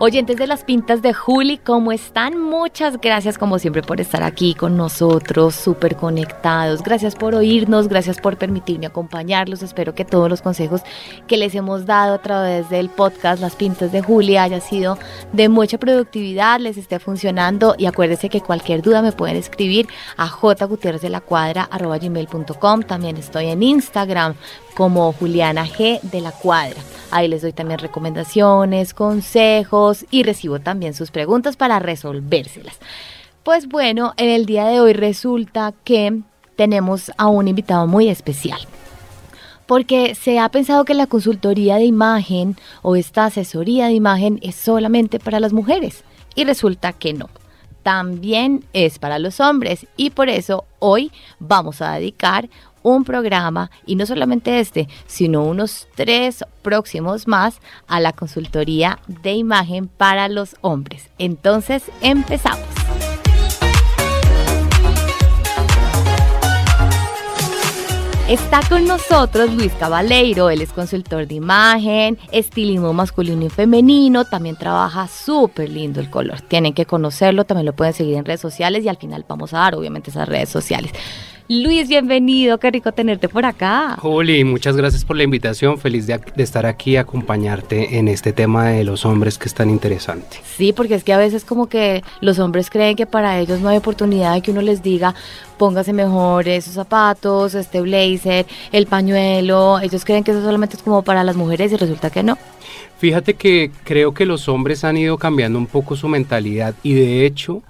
Oyentes de las pintas de Juli, ¿cómo están? Muchas gracias como siempre por estar aquí con nosotros, súper conectados. Gracias por oírnos, gracias por permitirme acompañarlos. Espero que todos los consejos que les hemos dado a través del podcast Las pintas de Juli haya sido de mucha productividad, les esté funcionando y acuérdense que cualquier duda me pueden escribir a jgutierrezdelaqcuadra.com. También estoy en Instagram como Juliana G de la Cuadra. Ahí les doy también recomendaciones, consejos y recibo también sus preguntas para resolvérselas. Pues bueno, en el día de hoy resulta que tenemos a un invitado muy especial. Porque se ha pensado que la consultoría de imagen o esta asesoría de imagen es solamente para las mujeres. Y resulta que no también es para los hombres y por eso hoy vamos a dedicar un programa, y no solamente este, sino unos tres próximos más, a la consultoría de imagen para los hombres. Entonces, empezamos. Está con nosotros Luis Cabaleiro, él es consultor de imagen, estilismo masculino y femenino, también trabaja súper lindo el color. Tienen que conocerlo, también lo pueden seguir en redes sociales y al final vamos a dar obviamente esas redes sociales. Luis, bienvenido, qué rico tenerte por acá. Juli, muchas gracias por la invitación, feliz de, estar aquí y acompañarte en este tema de los hombres que es tan interesante. Sí, porque es que a veces como que los hombres creen que para ellos no hay oportunidad de que uno les diga, póngase mejor esos zapatos, este blazer, el pañuelo, ellos creen que eso solamente es como para las mujeres y resulta que no. Fíjate que creo que los hombres han ido cambiando un poco su mentalidad y de hecho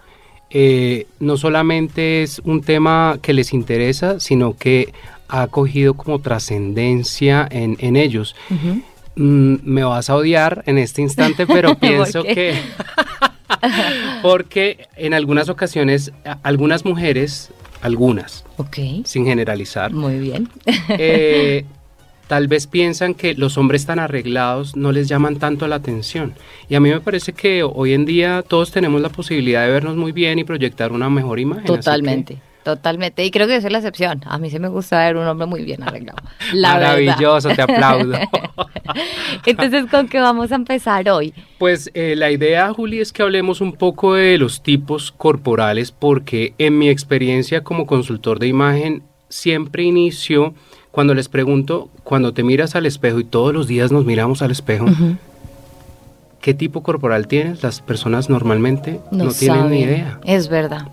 eh, no solamente es un tema que les interesa, sino que ha cogido como trascendencia en, ellos. Mm, me vas a odiar en este instante, pero pienso que... porque en algunas ocasiones, algunas mujeres, algunas, sin generalizar, muy bien, eh, tal vez piensan que los hombres tan arreglados no les llaman tanto la atención. Y a mí me parece que hoy en día todos tenemos la posibilidad de vernos muy bien y proyectar una mejor imagen. Totalmente. Totalmente, y creo que esa es la excepción. A mí sí me gusta ver un hombre muy bien arreglado. Maravilloso, te aplaudo. Entonces, ¿con qué vamos a empezar hoy? Pues eh, la idea, Juli, es que hablemos un poco de los tipos corporales, porque en mi experiencia como consultor de imagen, siempre inicio cuando les pregunto, cuando te miras al espejo y todos los días nos miramos al espejo, ¿qué tipo corporal tienes? Las personas normalmente no, tienen ni idea. Es verdad.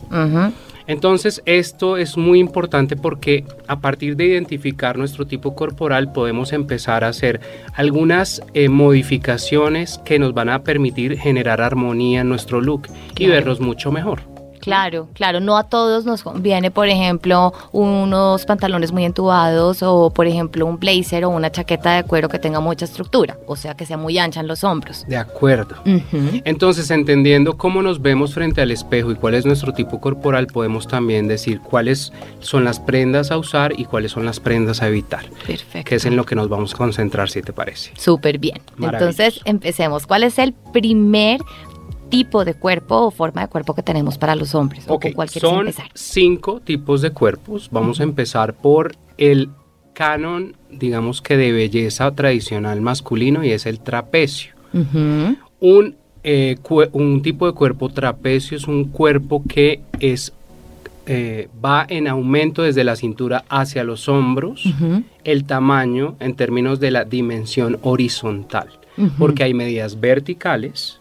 Entonces, esto es muy importante porque a partir de identificar nuestro tipo corporal podemos empezar a hacer algunas eh, modificaciones que nos van a permitir generar armonía en nuestro look y vernos mucho mejor. Claro, claro, no a todos nos conviene, por ejemplo, unos pantalones muy entubados o, por ejemplo, un blazer o una chaqueta de cuero que tenga mucha estructura, o sea, que sea muy ancha en los hombros. De acuerdo. Entonces, entendiendo cómo nos vemos frente al espejo y cuál es nuestro tipo corporal, podemos también decir cuáles son las prendas a usar y cuáles son las prendas a evitar. Perfecto. Que es en lo que nos vamos a concentrar, si te parece. Súper bien. Entonces, empecemos. ¿Cuál es el primer tipo de cuerpo o forma de cuerpo que tenemos para los hombres? Ok, son cinco tipos de cuerpos. Vamos a empezar por el canon, digamos que de belleza tradicional masculino y es el trapecio. un, eh, un tipo de cuerpo trapecio es un cuerpo que es eh, va en aumento desde la cintura hacia los hombros, el tamaño en términos de la dimensión horizontal, porque hay medidas verticales,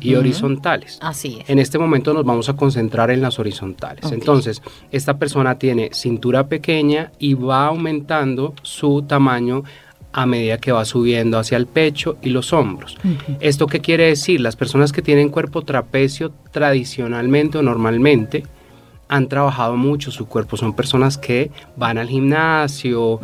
y horizontales. Así es. En este momento nos vamos a concentrar en las horizontales. Entonces, esta persona tiene cintura pequeña y va aumentando su tamaño a medida que va subiendo hacia el pecho y los hombros. ¿Esto qué quiere decir? Las personas que tienen cuerpo trapecio tradicionalmente o normalmente han trabajado mucho su cuerpo, son personas que van al gimnasio,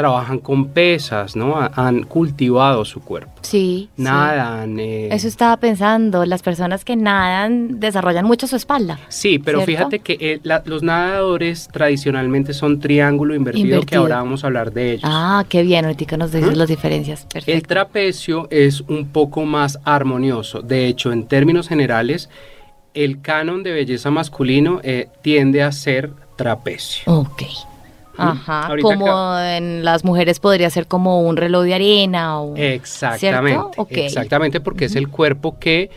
trabajan con pesas, ¿no? Han cultivado su cuerpo. Sí. Nadan. Eh, Eso estaba pensando, las personas que nadan desarrollan mucho su espalda. Sí, pero fíjate que eh, los nadadores tradicionalmente son triángulo invertido, que ahora vamos a hablar de ellos. Ah, qué bien, ahorita nos dices las diferencias. Perfecto. El trapecio es un poco más armonioso. De hecho, en términos generales, el canon de belleza masculino eh, tiende a ser trapecio. Ok. Ajá, como en las mujeres podría ser como un reloj de arena o Exactamente. Exactamente porque es el cuerpo que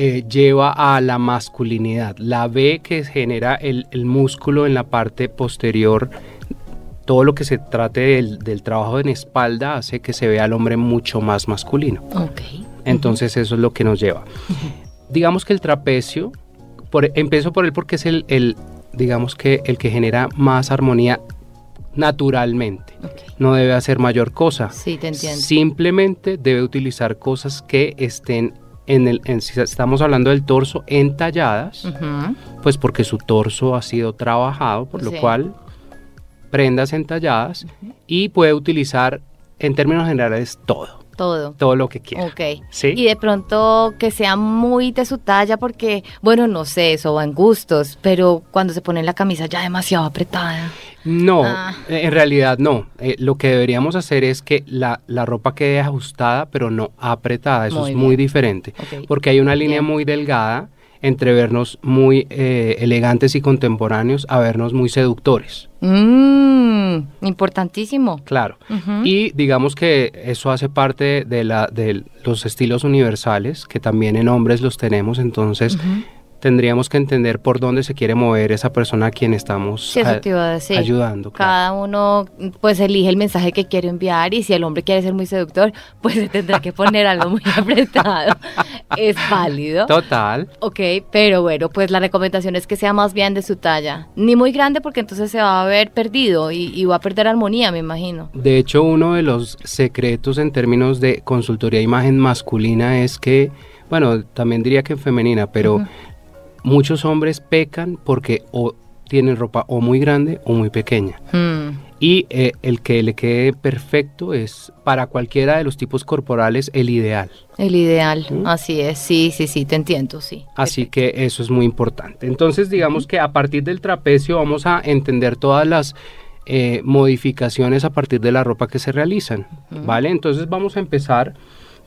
eh, lleva a la masculinidad. La B que genera el, músculo en la parte posterior, todo lo que se trate del, trabajo en espalda hace que se vea al hombre mucho más masculino. Ok. Entonces eso es lo que nos lleva. Digamos que el trapecio, por, empiezo por él porque es el, el, digamos que el que genera más armonía naturalmente. No debe hacer mayor cosa. Sí, te entiendo. Simplemente debe utilizar cosas que estén en el, si estamos hablando del torso, entalladas, pues porque su torso ha sido trabajado, por lo cual prendas entalladas y puede utilizar en términos generales todo. Todo. Todo lo que quiera. Ok. ¿Sí? Y de pronto que sea muy de su talla porque, bueno, no sé, eso va en gustos, pero cuando se pone la camisa ya demasiado apretada. No, ah. eh, en realidad no. Eh, lo que deberíamos hacer es que la, ropa quede ajustada, pero no apretada. Eso es muy diferente. Porque hay una línea muy delgada entre vernos muy eh, elegantes y contemporáneos a vernos muy seductores. Mm, importantísimo. Claro. Y digamos que eso hace parte de, la, de los estilos universales, que también en hombres los tenemos, entonces tendríamos que entender por dónde se quiere mover esa persona a quien estamos ayudando. Cada uno pues elige el mensaje que quiere enviar y si el hombre quiere ser muy seductor, pues se tendrá que poner algo muy apretado. es válido. Total. Ok, pero bueno, pues la recomendación es que sea más bien de su talla. Ni muy grande porque entonces se va a ver perdido y, y va a perder armonía, me imagino. De hecho, uno de los secretos en términos de consultoría de imagen masculina es que bueno, también diría que femenina, pero muchos hombres pecan porque o tienen ropa o muy grande o muy pequeña. Hmm. Y eh, el que le quede perfecto es para cualquiera de los tipos corporales el ideal. El ideal, ¿Mm? así es, sí, sí, sí, te entiendo, sí. Así que eso es muy importante. Entonces, digamos que a partir del trapecio vamos a entender todas las eh, modificaciones a partir de la ropa que se realizan, ¿vale? Entonces vamos a empezar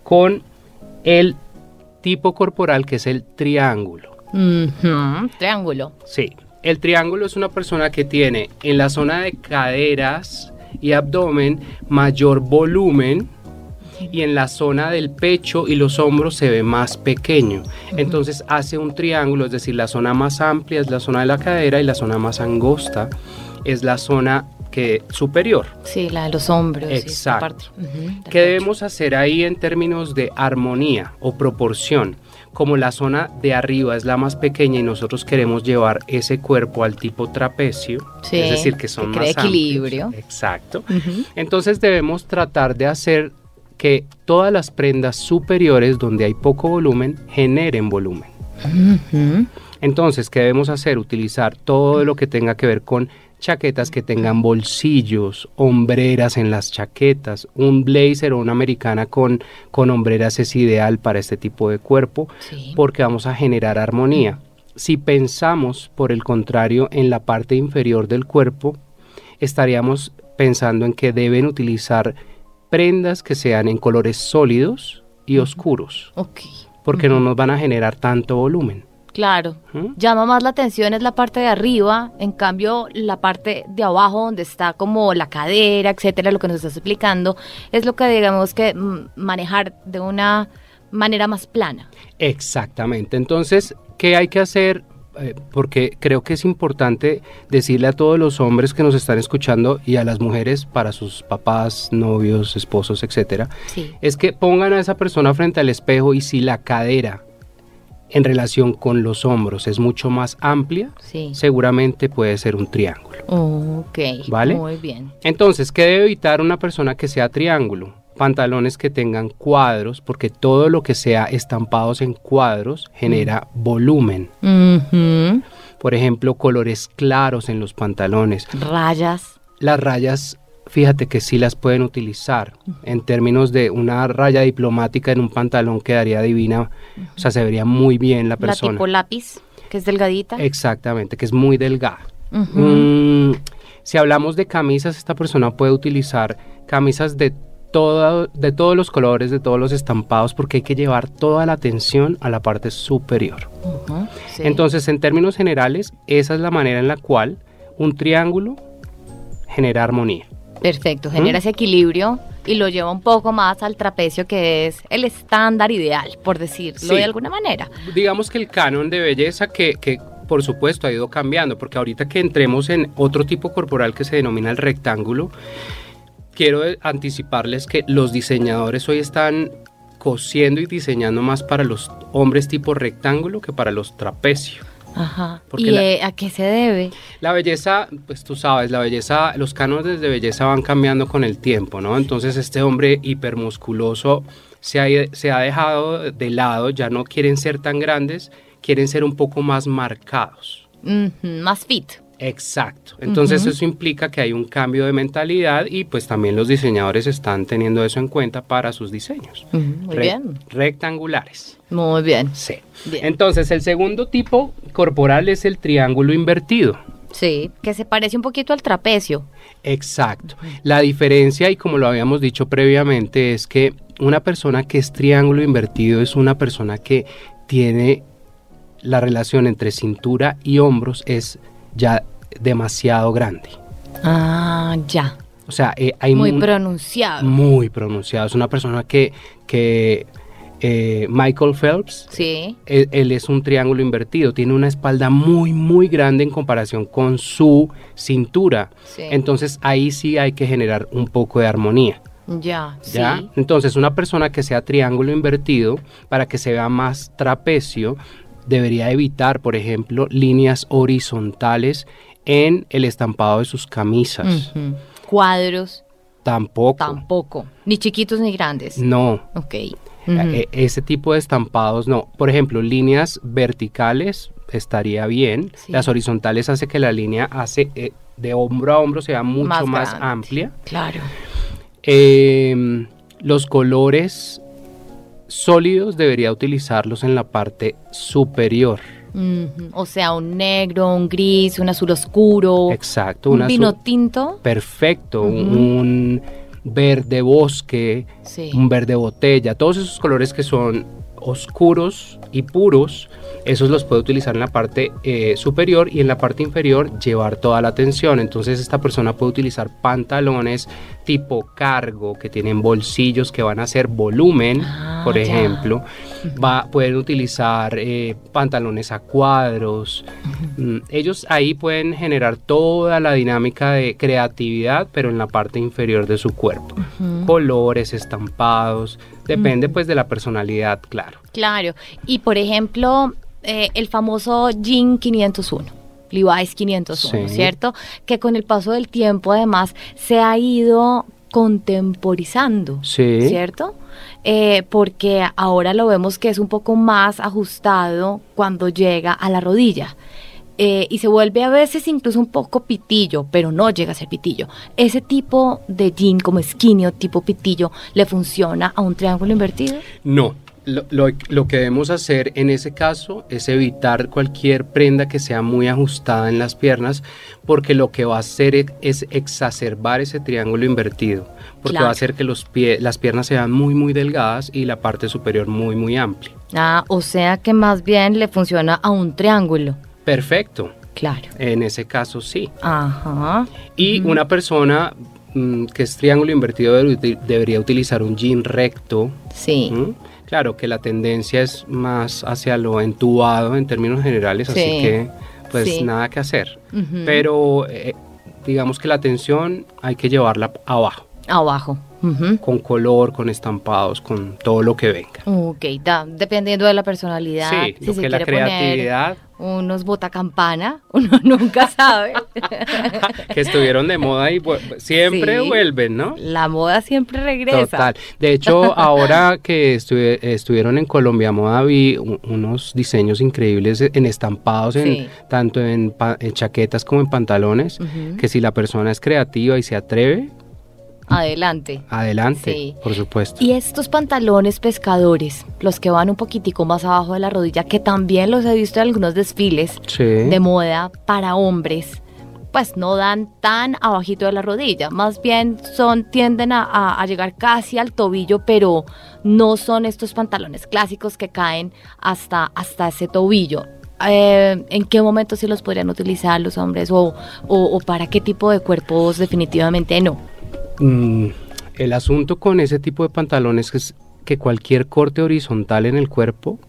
con el tipo corporal que es el triángulo. Triángulo. Sí. El triángulo es una persona que tiene en la zona de caderas y abdomen mayor volumen y en la zona del pecho y los hombros se ve más pequeño. Entonces hace un triángulo, es decir, la zona más amplia es la zona de la cadera y la zona más angosta es la zona que superior. Sí, la de los hombros. Exacto. ¿Qué debemos hacer ahí en términos de armonía o proporción? Como la zona de arriba es la más pequeña y nosotros queremos llevar ese cuerpo al tipo trapecio, es decir, que son más equilibrio. Exacto. Entonces debemos tratar de hacer que todas las prendas superiores donde hay poco volumen generen volumen. Entonces, ¿qué debemos hacer? Utilizar todo lo que tenga que ver con chaquetas que tengan bolsillos, hombreras en las chaquetas. Un blazer o una americana con, con hombreras es ideal para este tipo de cuerpo porque vamos a generar armonía. Si pensamos, por el contrario, en la parte inferior del cuerpo, estaríamos pensando en que deben utilizar prendas que sean en colores sólidos y oscuros. Porque no nos van a generar tanto volumen. Claro, llama más la atención es la parte de arriba, en cambio la parte de abajo donde está como la cadera, etcétera, lo que nos estás explicando, es lo que digamos que mm, manejar de una manera más plana. Exactamente, entonces, ¿qué hay que hacer? Eh, porque creo que es importante decirle a todos los hombres que nos están escuchando y a las mujeres para sus papás, novios, esposos, etcétera, es que pongan a esa persona frente al espejo y si la cadera en relación con los hombros es mucho más amplia, seguramente puede ser un triángulo. Ok, ¿vale? Muy bien. Entonces, ¿qué debe evitar una persona que sea triángulo? Pantalones que tengan cuadros, porque todo lo que sea estampados en cuadros genera mm. volumen. Por ejemplo, colores claros en los pantalones. Rayas. Las rayas fíjate que sí las pueden utilizar. En términos de una raya diplomática en un pantalón quedaría divina, o sea, se vería muy bien la persona. La tipo lápiz, que es delgadita. Exactamente, que es muy delgada. Mm, si hablamos de camisas, esta persona puede utilizar camisas de todo, de todos los colores, de todos los estampados, porque hay que llevar toda la atención a la parte superior. Sí. Entonces, en términos generales, esa es la manera en la cual un triángulo genera armonía. Perfecto, genera ¿Mm? ese equilibrio y lo lleva un poco más al trapecio que es el estándar ideal, por decirlo Sí. de alguna manera. Digamos que el canon de belleza que, que, por supuesto ha ido cambiando, porque ahorita que entremos en otro tipo corporal que se denomina el rectángulo, quiero anticiparles que los diseñadores hoy están cosiendo y diseñando más para los hombres tipo rectángulo que para los trapecio. Ajá. ¿Y la- eh, a qué se debe? La belleza, pues tú sabes, la belleza, los cánones de belleza van cambiando con el tiempo, ¿no? Entonces este hombre hipermusculoso se ha, se ha dejado de lado, ya no quieren ser tan grandes, quieren ser un poco más marcados. Más fit. Exacto. Entonces eso implica que hay un cambio de mentalidad y pues también los diseñadores están teniendo eso en cuenta para sus diseños. Muy Re- bien. Rectangulares. Muy bien. Sí. Bien. Entonces el segundo tipo corporal es el triángulo invertido. Sí, que se parece un poquito al trapecio. Exacto. La diferencia, y como lo habíamos dicho previamente, es que una persona que es triángulo invertido es una persona que tiene la relación entre cintura y hombros es ya demasiado grande. Ah, ya. O sea, eh, hay Muy mu- pronunciado. muy pronunciado. Es una persona que, que eh, Michael Phelps, Sí. él, él es un triángulo invertido, tiene una espalda muy, muy grande en comparación con su cintura. Sí. Entonces ahí sí hay que generar un poco de armonía. Ya, ¿ya? sí. Entonces una persona que sea triángulo invertido, para que se vea más trapecio, debería evitar, por ejemplo, líneas horizontales en el estampado de sus camisas. Cuadros, Tampoco. tampoco. Ni chiquitos ni grandes. No. Ok. Eh, ese tipo de estampados no. Por ejemplo, líneas verticales estaría bien. Sí. Las horizontales hace que la línea hace eh, de hombro a hombro sea mucho más, amplia. Claro. Eh, los colores sólidos debería utilizarlos en la parte superior. O sea, un negro, un gris, un azul oscuro. Exacto. un azul- vino tinto. perfecto. Un verde bosque, Sí. un verde botella. Todos esos colores que son oscuros y puros, esos los puede utilizar en la parte eh, superior y en la parte inferior llevar toda la atención. Entonces esta persona puede utilizar pantalones tipo cargo que tienen bolsillos que van a hacer volumen, Ah, por ya. ejemplo. Va, pueden utilizar eh, pantalones a cuadros. Mm, Ellos ahí pueden generar toda la dinámica de creatividad, pero en la parte inferior de su cuerpo. Colores, estampados, depende pues de la personalidad, claro. Claro. Y por ejemplo, eh, el famoso Jean 501. Levi's 501, Sí. ¿cierto? Que con el paso del tiempo además se ha ido contemporizando, Sí. ¿cierto? Eh, porque ahora lo vemos que es un poco más ajustado cuando llega a la rodilla. Eh, y se vuelve a veces incluso un poco pitillo, pero no llega a ser pitillo. Ese tipo de jean como skinny o tipo pitillo le funciona a un triángulo invertido. No, lo, lo- lo que debemos hacer en ese caso es evitar cualquier prenda que sea muy ajustada en las piernas, porque lo que va a hacer es exacerbar ese triángulo invertido, porque Claro. va a hacer que los pie- las piernas sean muy, muy delgadas y la parte superior muy, muy amplia. Ah, o sea que más bien le funciona a un triángulo. Perfecto, Claro. en ese caso sí. Ajá. Y una persona mm, que es triángulo invertido debería utilizar un jean recto. Sí. Claro que la tendencia es más hacia lo entubado en términos generales, Sí. así que pues Sí. nada que hacer. Pero eh, digamos que la atención hay que llevarla abajo, Abajo. Con color, con estampados, con todo lo que venga. Ok, da, dependiendo de la personalidad. Sí, si lo se que la poner creatividad unos botacampana, uno nunca sabe. que estuvieron de moda y siempre Sí. vuelven, ¿no? La moda siempre regresa. Total. De hecho, ahora que estuve- estuvieron en Colombia Moda vi unos diseños increíbles en estampados, en, Sí. tanto en, en chaquetas como en pantalones, que si la persona es creativa y se atreve, Adelante. adelante, Sí. por supuesto. Y estos pantalones pescadores, los que van un poquitico más abajo de la rodilla, que también los he visto en algunos desfiles Sí. de moda para hombres, pues no dan tan abajito de la rodilla, más bien son, tienden a, llegar casi al tobillo, pero no son estos pantalones clásicos que caen hasta, hasta ese tobillo. Eh, ¿En qué momento sí los podrían utilizar los hombres o, para qué tipo de cuerpos definitivamente no? Mm, el asunto con ese tipo de pantalones es que cualquier corte horizontal en el cuerpo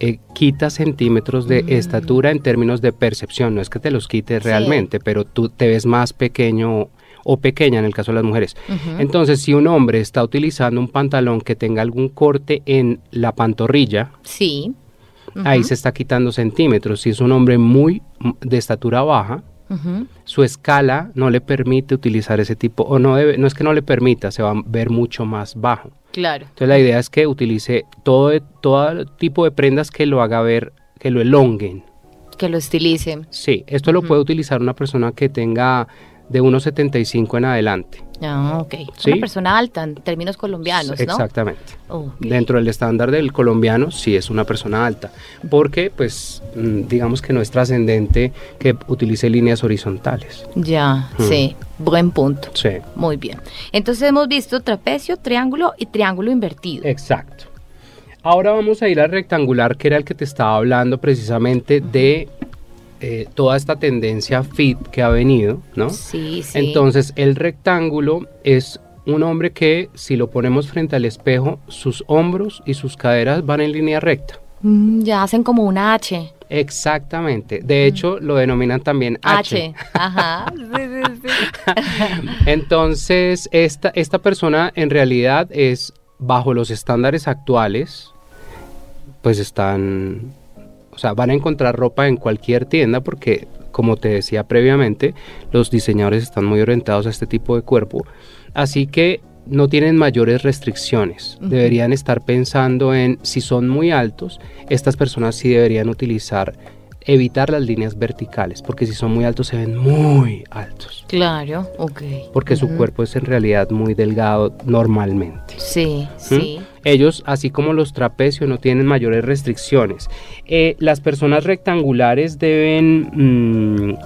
eh, quita centímetros de mm. estatura en términos de percepción. No es que te los quites realmente, pero tú te ves más pequeño o pequeña en el caso de las mujeres. Entonces, si un hombre está utilizando un pantalón que tenga algún corte en la pantorrilla, sí. ahí se está quitando centímetros. Si es un hombre muy de estatura baja, su escala no le permite utilizar ese tipo, o no debe, no es que no le permita, se va a ver mucho más bajo. Claro. Entonces la idea es que utilice todo, todo tipo de prendas que lo haga ver, que lo elonguen. Que lo estilicen. Sí, esto lo puede utilizar una persona que tenga de 1,75 en adelante. Ah, ok. Una persona alta en términos colombianos, ¿no? Exactamente. Dentro del estándar del colombiano sí es una persona alta, porque pues mm, digamos que no es trascendente que utilice líneas horizontales. Ya, mm. sí. Buen punto. Sí. Muy bien. Entonces hemos visto trapecio, triángulo y triángulo invertido. Exacto. Ahora vamos a ir al rectangular, que era el que te estaba hablando precisamente de eh, toda esta tendencia fit que ha venido, ¿no? Sí, sí. Entonces, el rectángulo es un hombre que, si lo ponemos frente al espejo, sus hombros y sus caderas van en línea recta. Mm, ya hacen como una H. Exactamente. De mm. hecho, lo denominan también H. H. Ajá. sí, sí, sí. Entonces, esta, esta persona en realidad es, bajo los estándares actuales, pues están o sea, van a encontrar ropa en cualquier tienda porque, como te decía previamente, los diseñadores están muy orientados a este tipo de cuerpo. Así que no tienen mayores restricciones. Deberían estar pensando en si son muy altos, estas personas sí deberían utilizar evitar las líneas verticales, porque si son muy altos se ven muy altos. Claro, ok. Porque su cuerpo es en realidad muy delgado normalmente. Sí, sí. Ellos, así como los trapecios, no tienen mayores restricciones. Eh, las personas rectangulares deben mm,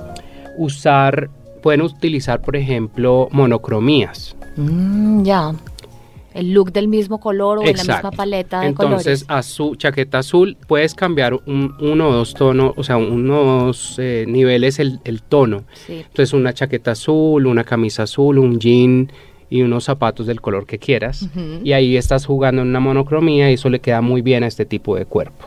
usar, pueden utilizar, por ejemplo, monocromías. Mm, ya el look del mismo color o en la misma paleta de Entonces, azul, chaqueta azul, puedes cambiar un, uno o dos tonos, o sea, unos eh, niveles el, tono. Entonces, una chaqueta azul, una camisa azul, un jean y unos zapatos del color que quieras. Y ahí estás jugando en una monocromía y eso le queda muy bien a este tipo de cuerpo.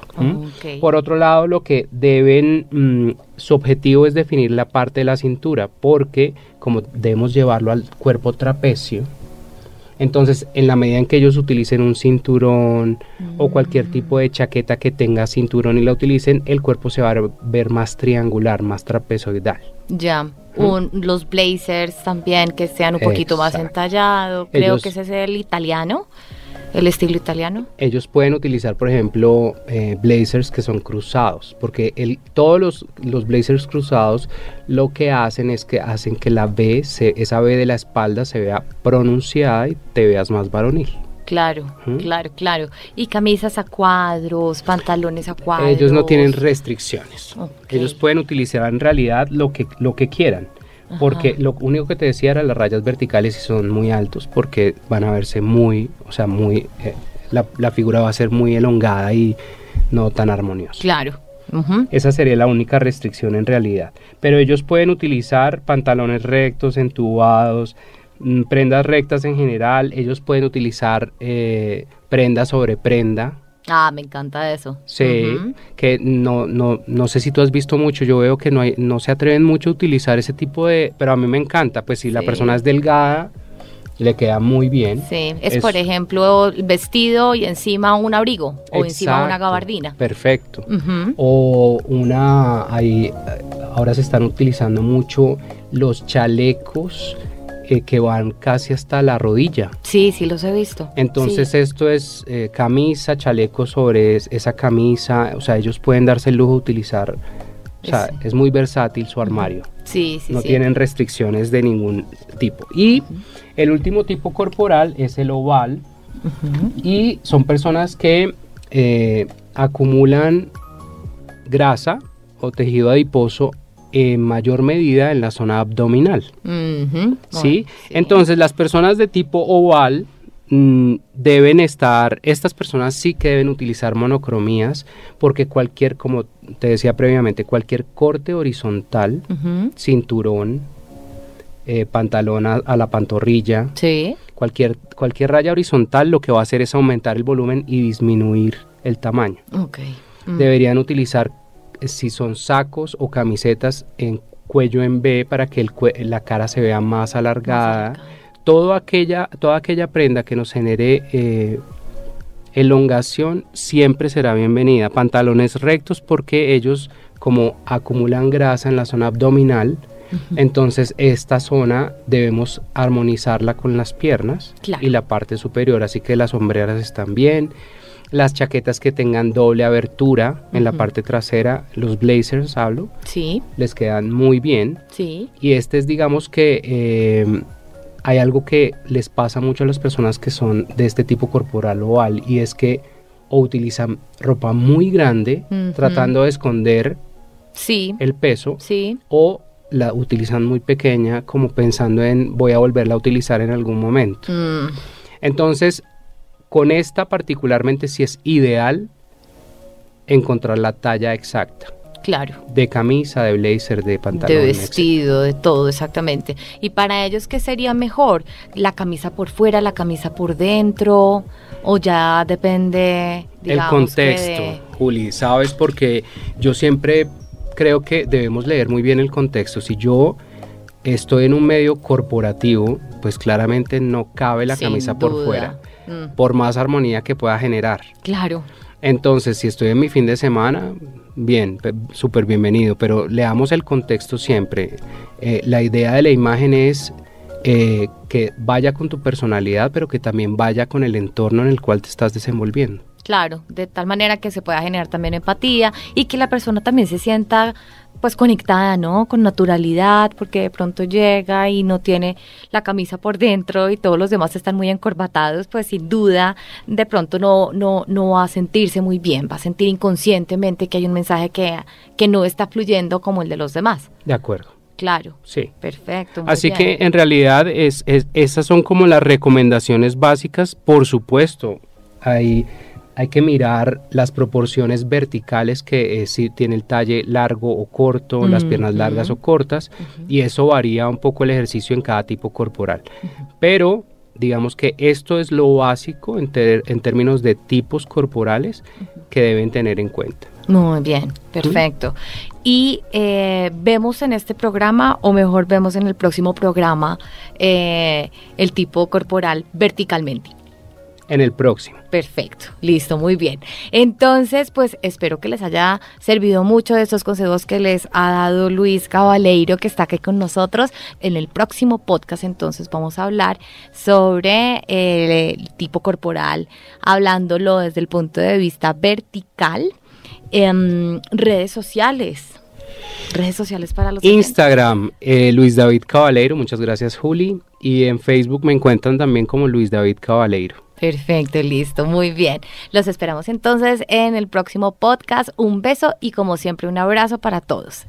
Por otro lado, lo que deben, mm, su objetivo es definir la parte de la cintura, porque como debemos llevarlo al cuerpo trapecio, entonces, en la medida en que ellos utilicen un cinturón o cualquier mm. tipo de chaqueta que tenga cinturón y la utilicen, el cuerpo se va a ver más triangular, más trapezoidal. Ya. Los blazers también que sean un poquito más entallados. Creo que ese es el italiano el estilo italiano? Ellos pueden utilizar, por ejemplo, eh, blazers que son cruzados, porque el, todos los, los, blazers cruzados lo que hacen es que hacen que la B, esa B de la espalda se vea pronunciada y te veas más varonil. Claro, claro, claro. Y camisas a cuadros, pantalones a cuadros. Ellos no tienen restricciones. Ellos pueden utilizar en realidad lo que, lo que quieran porque lo único que te decía era las rayas verticales y son muy altos porque van a verse muy, o sea, muy, eh, la, figura va a ser muy elongada y no tan armoniosa. Claro. Esa sería la única restricción en realidad. Pero ellos pueden utilizar pantalones rectos, entubados, mm, prendas rectas en general. Ellos pueden utilizar eh, prenda sobre prenda, Ah, me encanta eso. Sí, que no, no, no sé si tú has visto mucho, yo veo que no, hay, no se atreven mucho a utilizar ese tipo de, pero a mí me encanta, pues si la persona es delgada, le queda muy bien. Sí, es, por ejemplo vestido y encima un abrigo o encima una gabardina. Perfecto. O una, ahí, ahora se están utilizando mucho los chalecos que van casi hasta la rodilla. Sí, sí los he visto. Entonces esto es eh, camisa, chaleco sobre esa camisa, o sea, ellos pueden darse el lujo de utilizar, o sea, es, muy versátil su armario. Sí, sí. No tienen restricciones de ningún tipo. Y el último tipo corporal es el oval y son personas que eh, acumulan grasa o tejido adiposo en mayor medida en la zona abdominal. ¿sí? Entonces las personas de tipo oval mm, deben estar, estas personas sí que deben utilizar monocromías porque cualquier, como te decía previamente, cualquier corte horizontal, cinturón, eh, pantalón a, a la pantorrilla, Sí. cualquier, cualquier raya horizontal lo que va a hacer es aumentar el volumen y disminuir el tamaño. Ok. Mm. Deberían utilizar, si son sacos o camisetas, en cuello en B para que el la cara se vea más alargada. Todo aquella, toda aquella prenda que nos genere eh, elongación siempre será bienvenida. Pantalones rectos porque ellos como acumulan grasa en la zona abdominal, entonces esta zona debemos armonizarla con las piernas Claro. y la parte superior, así que las sombreras están bien. Las chaquetas que tengan doble abertura en la parte trasera, los blazers hablo, Sí, les quedan muy bien. sí. Y este es, digamos que eh, hay algo que les pasa mucho a las personas que son de este tipo corporal oval y es que o utilizan ropa muy grande tratando de esconder Sí. el peso Sí. o la utilizan muy pequeña como pensando en voy a volverla a utilizar en algún momento. Mm, Entonces, con esta particularmente sí es ideal encontrar la talla exacta claro. de camisa, de blazer, de pantalón. de vestido, de todo, exactamente. Y para ellos, ¿qué sería mejor? ¿La camisa por fuera, la camisa por dentro? ¿O ya depende, el digamos, contexto, que de- Juli, sabes, porque yo siempre creo que debemos leer muy bien el contexto. Si yo estoy en un medio corporativo, pues claramente no cabe la Sin camisa por fuera, Mm, por más armonía que pueda generar. claro, Entonces, si estoy en mi fin de semana, bien, pe- súper bienvenido, pero leamos el contexto siempre. Eh, la idea de la imagen es eh, que vaya con tu personalidad, pero que también vaya con el entorno en el cual te estás desenvolviendo. claro, de tal manera que se pueda generar también empatía y que la persona también se sienta pues conectada, ¿no? Con naturalidad, porque de pronto llega y no tiene la camisa por dentro y todos los demás están muy encorbatados, pues sin duda de pronto no, no, no va a sentirse muy bien, va a sentir inconscientemente que hay un mensaje que, que no está fluyendo como el de los demás. De acuerdo, Claro, sí. perfecto. Así bien. que en realidad es, es- esas son como las recomendaciones básicas. Por supuesto, hay, hay que mirar las proporciones verticales que eh, si tiene el talle largo o corto, las piernas largas o cortas, y eso varía un poco el ejercicio en cada tipo corporal. Pero digamos que esto es lo básico en, ter- en términos de tipos corporales que deben tener en cuenta. Muy bien, perfecto. Y eh, vemos en este programa, o mejor vemos en el próximo programa, eh, el tipo corporal verticalmente. En el próximo. Perfecto, listo, muy bien. Entonces, pues espero que les haya servido mucho de estos consejos que les ha dado Luis Cabaleiro, que está aquí con nosotros. En el próximo podcast, entonces, vamos a hablar sobre eh, el tipo corporal, hablándolo desde el punto de vista vertical. Em, redes sociales. Redes sociales para los. Instagram, eh, Luis David Cabaleiro, muchas gracias Juli. Y en Facebook me encuentran también como Luis David Cabaleiro. Perfecto, listo, muy bien. Los esperamos entonces en el próximo podcast. Un beso y como siempre un abrazo para todos.